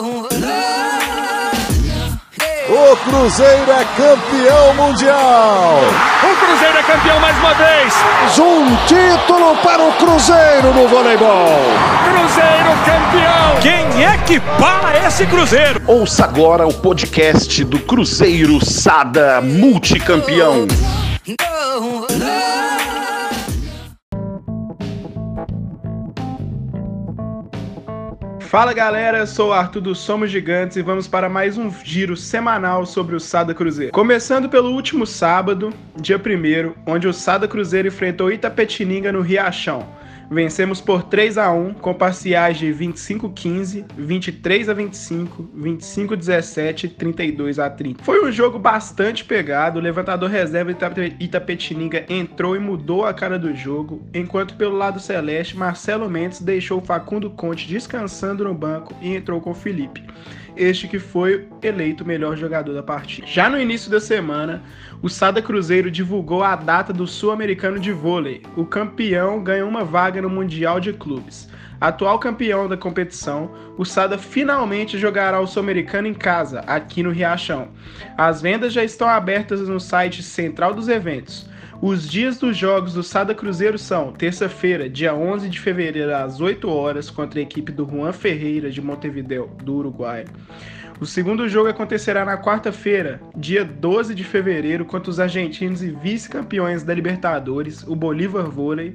O Cruzeiro é campeão mundial. O Cruzeiro é campeão mais uma vez. Um título para o Cruzeiro no voleibol. Cruzeiro campeão. Quem é que para esse Cruzeiro? Ouça agora o podcast do Cruzeiro Sada Multicampeão. Fala galera, sou o Arthur do Somos Gigantes e vamos para mais um giro semanal sobre o Sada Cruzeiro. Começando pelo último sábado, dia 1 onde o Sada Cruzeiro enfrentou Itapetininga no Riachão. Vencemos por 3 a 1 com parciais de 25-15, 23 a 25, 25 17 e 32 a 30. Foi um jogo bastante pegado. O levantador reserva Itapetininga entrou e mudou a cara do jogo, enquanto pelo lado celeste Marcelo Mendes deixou Facundo Conte descansando no banco e entrou com Felipe este que foi eleito o melhor jogador da partida. Já no início da semana, o Sada Cruzeiro divulgou a data do Sul-Americano de Vôlei. O campeão ganhou uma vaga no Mundial de Clubes. Atual campeão da competição, o Sada finalmente jogará o Sul-Americano em casa, aqui no Riachão. As vendas já estão abertas no site central dos eventos. Os dias dos jogos do Sada Cruzeiro são terça-feira, dia 11 de fevereiro, às 8 horas, contra a equipe do Juan Ferreira de Montevideo, do Uruguai. O segundo jogo acontecerá na quarta-feira, dia 12 de fevereiro, contra os argentinos e vice-campeões da Libertadores, o Bolívar Vôlei.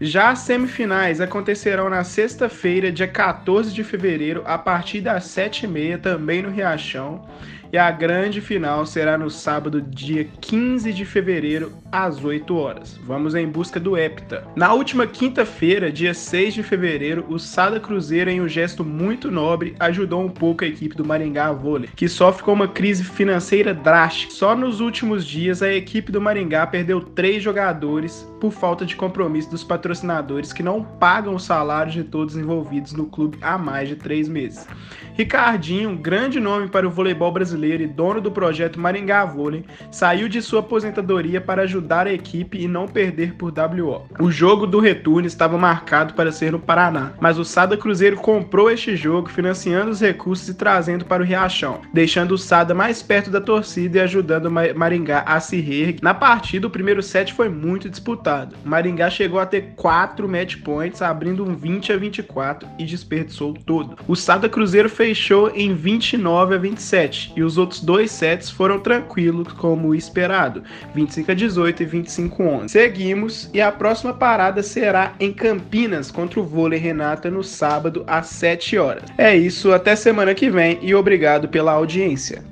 Já as semifinais acontecerão na sexta-feira, dia 14 de fevereiro, a partir das 7h30, também no Riachão e a grande final será no sábado, dia 15 de fevereiro, às 8 horas. Vamos em busca do Hepta. Na última quinta-feira, dia 6 de fevereiro, o Sada Cruzeiro, em um gesto muito nobre, ajudou um pouco a equipe do Maringá Vôlei, que sofre com uma crise financeira drástica. Só nos últimos dias, a equipe do Maringá perdeu três jogadores por falta de compromisso dos patrocinadores que não pagam os salários de todos envolvidos no clube há mais de três meses. Ricardinho, grande nome para o voleibol brasileiro e dono do projeto Maringá Vôlei, saiu de sua aposentadoria para ajudar a equipe e não perder por WO. O jogo do retorno estava marcado para ser no Paraná, mas o Sada Cruzeiro comprou este jogo, financiando os recursos e trazendo para o Riachão, deixando o Sada mais perto da torcida e ajudando o Maringá a se reerguer. Na partida, o primeiro set foi muito disputado. Maringá chegou a ter 4 match points, abrindo um 20 a 24 e desperdiçou todo. O Sada Cruzeiro fechou em 29 a 27 e os outros dois sets foram tranquilos como esperado, 25 a 18 e 25 a 11. Seguimos e a próxima parada será em Campinas contra o Vôlei Renata no sábado às 7 horas. É isso, até semana que vem e obrigado pela audiência.